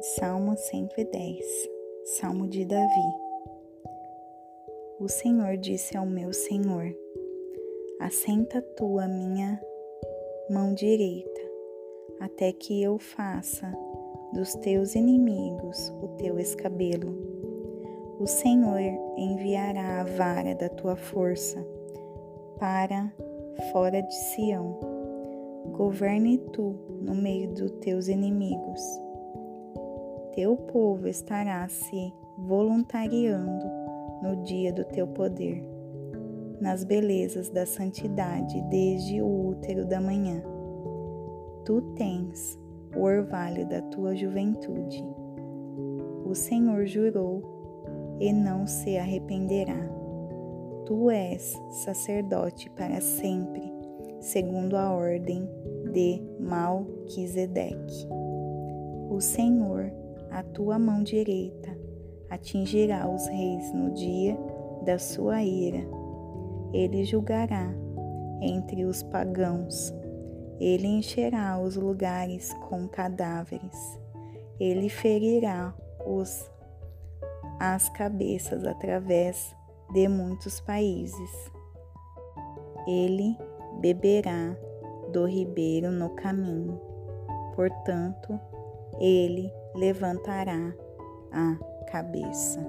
110 Salmo de Davi O Senhor disse ao meu Senhor: Assenta tu a minha mão direita, até que eu faça dos teus inimigos o teu escabelo. O Senhor enviará a vara da tua força para fora de Sião. Governe tu no meio dos teus inimigos teu povo estará se voluntariando no dia do teu poder, nas belezas da santidade desde o útero da manhã. Tu tens o orvalho da tua juventude. O Senhor jurou e não se arrependerá. Tu és sacerdote para sempre, segundo a ordem de Malquisedeque. O Senhor a tua mão direita atingirá os reis no dia da sua ira. Ele julgará entre os pagãos. Ele encherá os lugares com cadáveres. Ele ferirá os as cabeças através de muitos países. Ele beberá do ribeiro no caminho. Portanto, ele levantará a cabeça.